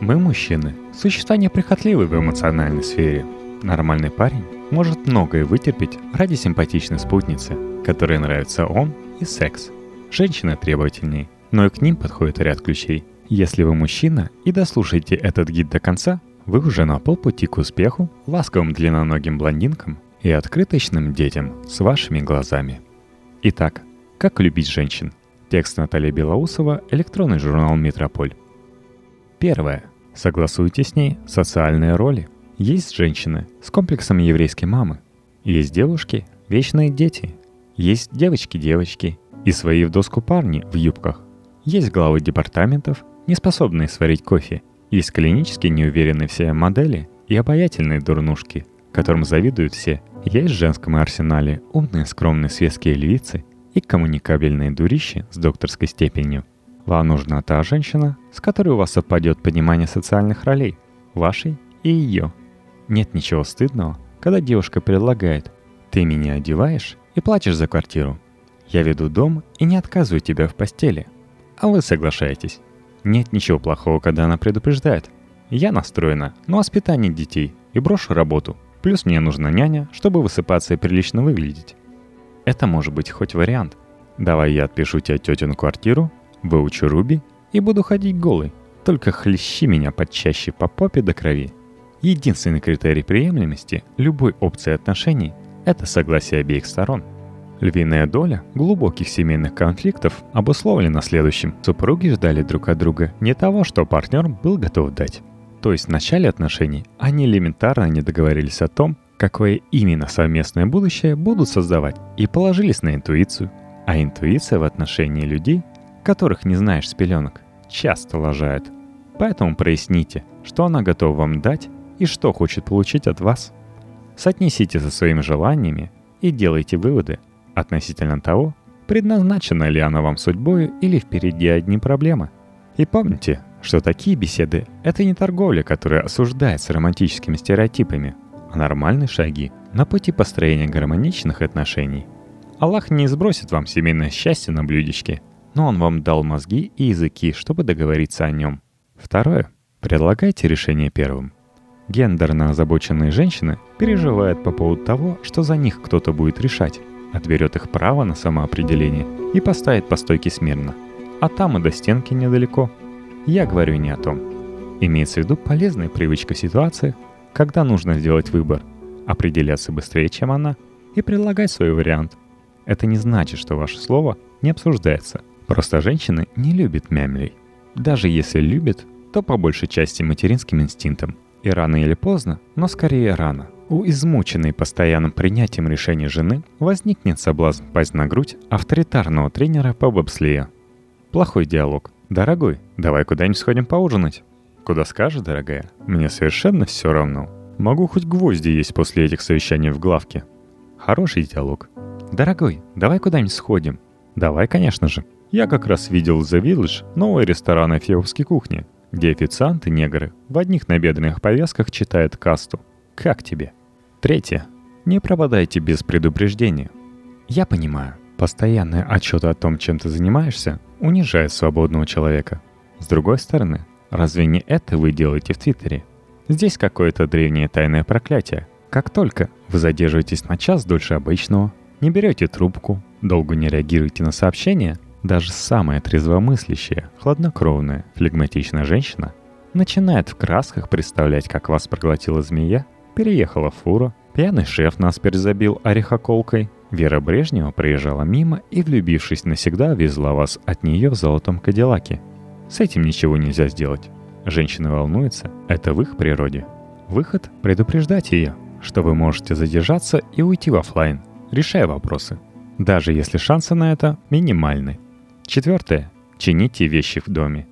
Мы, мужчины, существа неприхотливы в эмоциональной сфере. Нормальный парень может многое вытерпеть ради симпатичной спутницы, которой нравится он и секс. Женщины требовательнее, но и к ним подходит ряд ключей. Если вы мужчина и дослушаете этот гид до конца, вы уже на полпути к успеху, ласковым длинноногим блондинкам и открыточным детям с вашими глазами. Итак, как любить женщин? Текст Натальи Белоусова, электронный журнал «Метрополь». Первое. Согласуйте с ней социальные роли. Есть женщины с комплексом еврейской мамы. Есть девушки, вечные дети. Есть девочки-девочки и свои в доску парни в юбках. Есть главы департаментов, не способные сварить кофе. Есть клинически неуверенные все модели и обаятельные дурнушки, которым завидуют все. Есть в женском арсенале умные скромные светские львицы и коммуникабельные дурищи с докторской степенью – вам нужна та женщина, с которой у вас совпадет понимание социальных ролей, вашей и ее. Нет ничего стыдного, когда девушка предлагает «ты меня одеваешь и платишь за квартиру». Я веду дом и не отказываю тебя в постели. А вы соглашаетесь. Нет ничего плохого, когда она предупреждает. Я настроена на воспитание детей и брошу работу. Плюс мне нужна няня, чтобы высыпаться и прилично выглядеть. Это может быть хоть вариант. Давай я отпишу тебе тетину квартиру, Выучу Руби и буду ходить голый. Только хлещи меня почаще по попе до крови. Единственный критерий приемлемости любой опции отношений – это согласие обеих сторон. Львиная доля глубоких семейных конфликтов обусловлена следующим. Супруги ждали друг от друга не того, что партнер был готов дать. То есть в начале отношений они элементарно не договорились о том, какое именно совместное будущее будут создавать, и положились на интуицию. А интуиция в отношении людей которых не знаешь с пеленок, часто лажает. Поэтому проясните, что она готова вам дать и что хочет получить от вас. Соотнесите со своими желаниями и делайте выводы относительно того, предназначена ли она вам судьбой или впереди одни проблемы. И помните, что такие беседы — это не торговля, которая осуждается романтическими стереотипами, а нормальные шаги на пути построения гармоничных отношений. Аллах не сбросит вам семейное счастье на блюдечке — но он вам дал мозги и языки, чтобы договориться о нем. Второе. Предлагайте решение первым. Гендерно озабоченные женщины переживают по поводу того, что за них кто-то будет решать, отберет их право на самоопределение и поставит по стойке смирно. А там и до стенки недалеко. Я говорю не о том. Имеется в виду полезная привычка ситуации, когда нужно сделать выбор, определяться быстрее, чем она, и предлагать свой вариант. Это не значит, что ваше слово не обсуждается – Просто женщины не любят мямлей. Даже если любят, то по большей части материнским инстинктом. И рано или поздно, но скорее рано, у измученной постоянным принятием решений жены возникнет соблазн пасть на грудь авторитарного тренера по бобслею. Плохой диалог. «Дорогой, давай куда-нибудь сходим поужинать». «Куда скажешь, дорогая? Мне совершенно все равно. Могу хоть гвозди есть после этих совещаний в главке». Хороший диалог. «Дорогой, давай куда-нибудь сходим». «Давай, конечно же». Я как раз видел The Village, новый ресторан эфиопской кухни, где официанты-негры в одних набедренных повязках читают касту. Как тебе? Третье. Не пропадайте без предупреждения. Я понимаю, постоянные отчеты о том, чем ты занимаешься, унижают свободного человека. С другой стороны, разве не это вы делаете в Твиттере? Здесь какое-то древнее тайное проклятие. Как только вы задерживаетесь на час дольше обычного, не берете трубку, долго не реагируете на сообщения, даже самая трезвомыслящая, хладнокровная, флегматичная женщина начинает в красках представлять, как вас проглотила змея, переехала фура, пьяный шеф нас перезабил орехоколкой, Вера Брежнева проезжала мимо и, влюбившись навсегда, везла вас от нее в золотом кадиллаке. С этим ничего нельзя сделать. Женщина волнуется, это в их природе. Выход – предупреждать ее, что вы можете задержаться и уйти в офлайн, решая вопросы. Даже если шансы на это минимальны. Четвертое. Чините вещи в доме.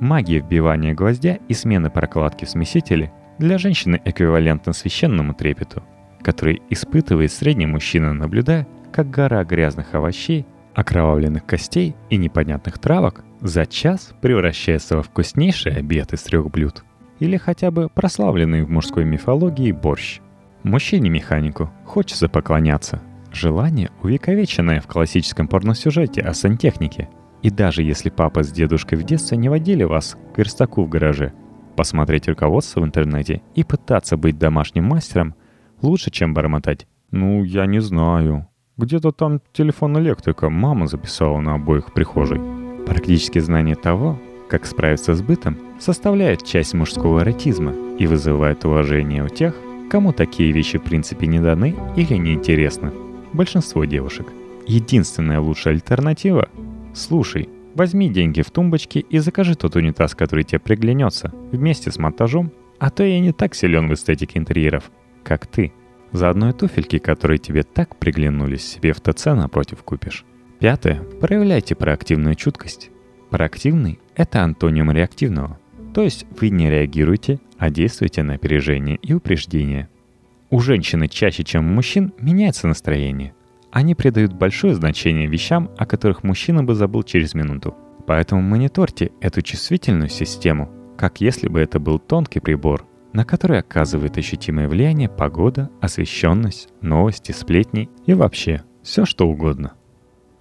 Магия вбивания гвоздя и смены прокладки в смесителе для женщины эквивалентна священному трепету, который испытывает средний мужчина, наблюдая, как гора грязных овощей, окровавленных костей и непонятных травок за час превращается во вкуснейший обед из трех блюд. Или хотя бы прославленный в мужской мифологии борщ. Мужчине-механику хочется поклоняться – Желание, увековеченное в классическом порносюжете о сантехнике. И даже если папа с дедушкой в детстве не водили вас к верстаку в гараже, посмотреть руководство в интернете и пытаться быть домашним мастером лучше, чем бормотать. «Ну, я не знаю. Где-то там телефон электрика мама записала на обоих прихожей». Практически знание того, как справиться с бытом, составляет часть мужского эротизма и вызывает уважение у тех, кому такие вещи в принципе не даны или неинтересны. Большинство девушек. Единственная лучшая альтернатива – слушай, возьми деньги в тумбочке и закажи тот унитаз, который тебе приглянется, вместе с монтажом, а то я не так силен в эстетике интерьеров, как ты. Заодно и туфельки, которые тебе так приглянулись, себе в ТЦ напротив купишь. Пятое. Проявляйте проактивную чуткость. Проактивный – это антоним реактивного. То есть вы не реагируете, а действуете на опережение и упреждение. У женщины чаще, чем у мужчин, меняется настроение. Они придают большое значение вещам, о которых мужчина бы забыл через минуту. Поэтому мониторьте эту чувствительную систему, как если бы это был тонкий прибор, на который оказывает ощутимое влияние погода, освещенность, новости, сплетни и вообще все что угодно –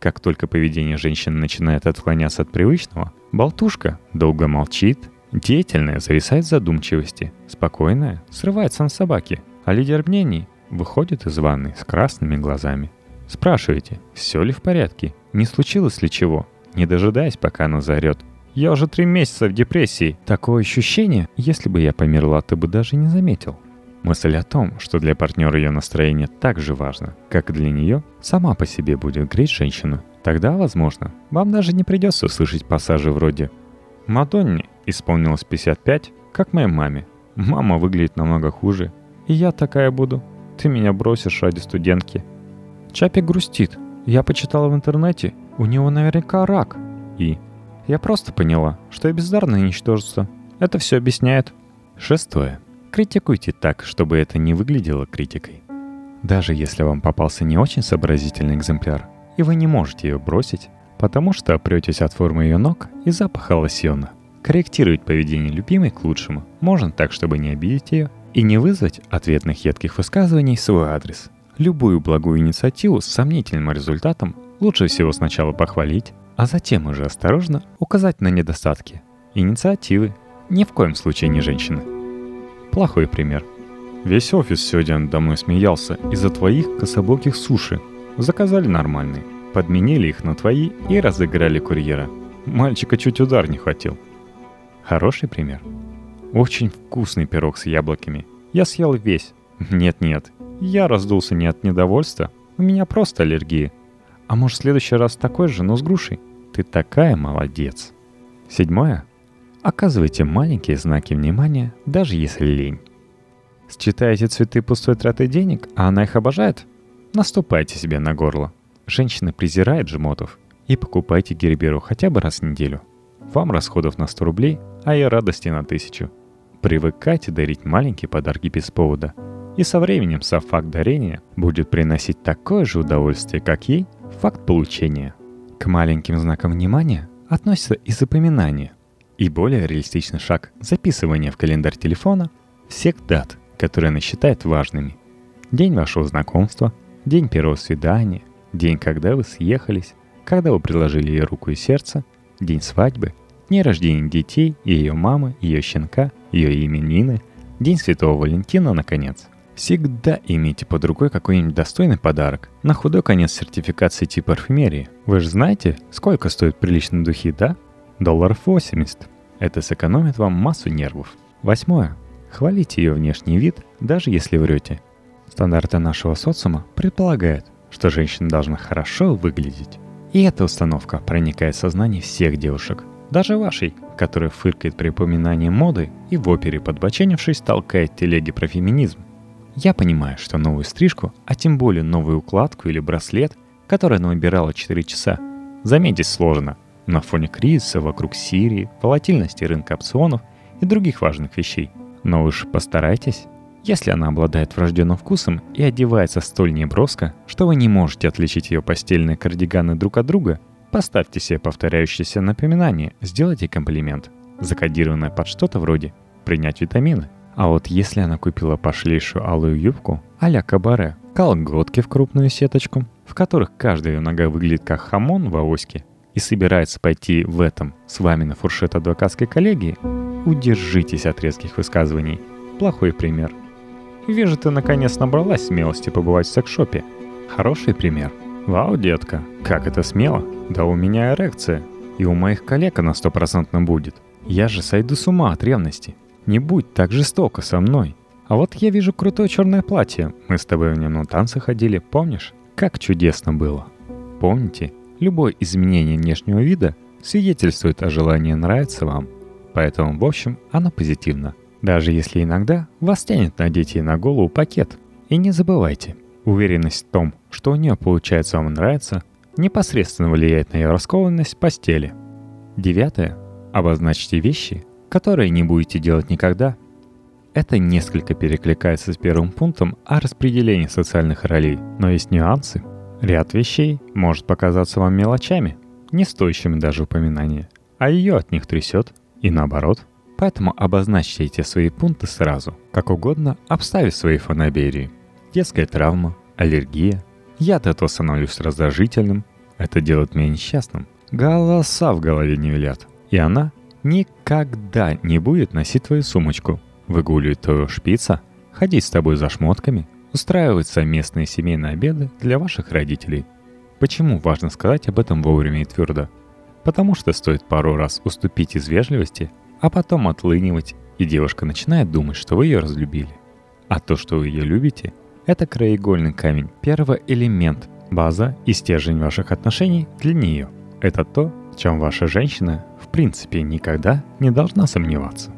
как только поведение женщины начинает отклоняться от привычного, болтушка долго молчит, деятельная зависает в задумчивости, спокойная срывается на собаке, а лидер мнений выходит из ванны с красными глазами. Спрашиваете, все ли в порядке, не случилось ли чего, не дожидаясь, пока она заорет. «Я уже три месяца в депрессии. Такое ощущение, если бы я померла, ты бы даже не заметил». Мысль о том, что для партнера ее настроение так же важно, как и для нее, сама по себе будет греть женщину. Тогда, возможно, вам даже не придется слышать пассажи вроде «Мадонне исполнилось 55, как моей маме. Мама выглядит намного хуже. И я такая буду. Ты меня бросишь ради студентки». Чапик грустит. Я почитала в интернете, у него наверняка рак. И я просто поняла, что я бездарное ничтожество. Это все объясняет. Шестое. Критикуйте так, чтобы это не выглядело критикой. Даже если вам попался не очень сообразительный экземпляр, и вы не можете ее бросить, потому что опретесь от формы ее ног и запаха лосьона. Корректировать поведение любимой к лучшему можно так, чтобы не обидеть ее и не вызвать ответных едких высказываний в свой адрес. Любую благую инициативу с сомнительным результатом лучше всего сначала похвалить, а затем уже осторожно указать на недостатки. Инициативы ни в коем случае не женщины. Плохой пример. Весь офис сегодня надо мной смеялся из-за твоих кособоких суши. Заказали нормальные, подменили их на твои и разыграли курьера. Мальчика чуть удар не хватил. Хороший пример. Очень вкусный пирог с яблоками. Я съел весь. Нет-нет, я раздулся не от недовольства, у меня просто аллергия. А может в следующий раз такой же, но с грушей? Ты такая молодец. Седьмое. Оказывайте маленькие знаки внимания, даже если лень. Считаете цветы пустой тратой денег, а она их обожает? Наступайте себе на горло. Женщина презирает жмотов. И покупайте герберу хотя бы раз в неделю. Вам расходов на 100 рублей, а я радости на 1000. Привыкайте дарить маленькие подарки без повода. И со временем сам факт дарения будет приносить такое же удовольствие, как ей факт получения. К маленьким знакам внимания относится и запоминание – и более реалистичный шаг – записывание в календарь телефона всех дат, которые она считает важными. День вашего знакомства, день первого свидания, день, когда вы съехались, когда вы предложили ей руку и сердце, день свадьбы, день рождения детей, ее мамы, ее щенка, ее именины, день Святого Валентина, наконец. Всегда имейте под рукой какой-нибудь достойный подарок. На худой конец сертификации типа парфюмерии. Вы же знаете, сколько стоят приличные духи, да? Долларов 80. Это сэкономит вам массу нервов. Восьмое. Хвалите ее внешний вид, даже если врете. Стандарты нашего социума предполагают, что женщина должна хорошо выглядеть. И эта установка проникает в сознание всех девушек, даже вашей, которая фыркает при упоминании моды и в опере подбоченившись толкает телеги про феминизм. Я понимаю, что новую стрижку, а тем более новую укладку или браслет, который она убирала 4 часа, заметить сложно – на фоне кризиса вокруг Сирии, волатильности рынка опционов и других важных вещей. Но уж постарайтесь. Если она обладает врожденным вкусом и одевается столь неброско, что вы не можете отличить ее постельные кардиганы друг от друга, поставьте себе повторяющееся напоминание, сделайте комплимент, закодированное под что-то вроде «принять витамины». А вот если она купила пошлейшую алую юбку а-ля кабаре, колготки в крупную сеточку, в которых каждая нога выглядит как хамон в авоське, и собирается пойти в этом с вами на фуршет адвокатской коллегии, Удержитесь от резких высказываний. Плохой пример. Вижу, ты наконец набралась смелости побывать в секшопе. Хороший пример. Вау, детка, как это смело. Да у меня эрекция. И у моих коллег она стопроцентно будет. Я же сойду с ума от ревности. Не будь так жестоко со мной. А вот я вижу крутое черное платье. Мы с тобой в нем на танцы ходили, помнишь? Как чудесно было. Помните, любое изменение внешнего вида свидетельствует о желании нравиться вам. Поэтому, в общем, оно позитивно. Даже если иногда вас тянет надеть ей на голову пакет. И не забывайте, уверенность в том, что у нее получается вам нравиться, непосредственно влияет на ее раскованность постели. Девятое. Обозначьте вещи, которые не будете делать никогда. Это несколько перекликается с первым пунктом о распределении социальных ролей, но есть нюансы. Ряд вещей может показаться вам мелочами, не стоящими даже упоминания, а ее от них трясет, и наоборот. Поэтому обозначьте эти свои пункты сразу, как угодно обставив свои фанаберии. Детская травма, аллергия. Я от этого становлюсь раздражительным. Это делает меня несчастным. Голоса в голове не велят. И она никогда не будет носить твою сумочку, выгуливать твоего шпица, ходить с тобой за шмотками, устраивать совместные семейные обеды для ваших родителей. Почему важно сказать об этом вовремя и твердо? Потому что стоит пару раз уступить из вежливости, а потом отлынивать, и девушка начинает думать, что вы ее разлюбили. А то, что вы ее любите, это краеугольный камень, первый элемент, база и стержень ваших отношений для нее. Это то, в чем ваша женщина в принципе никогда не должна сомневаться.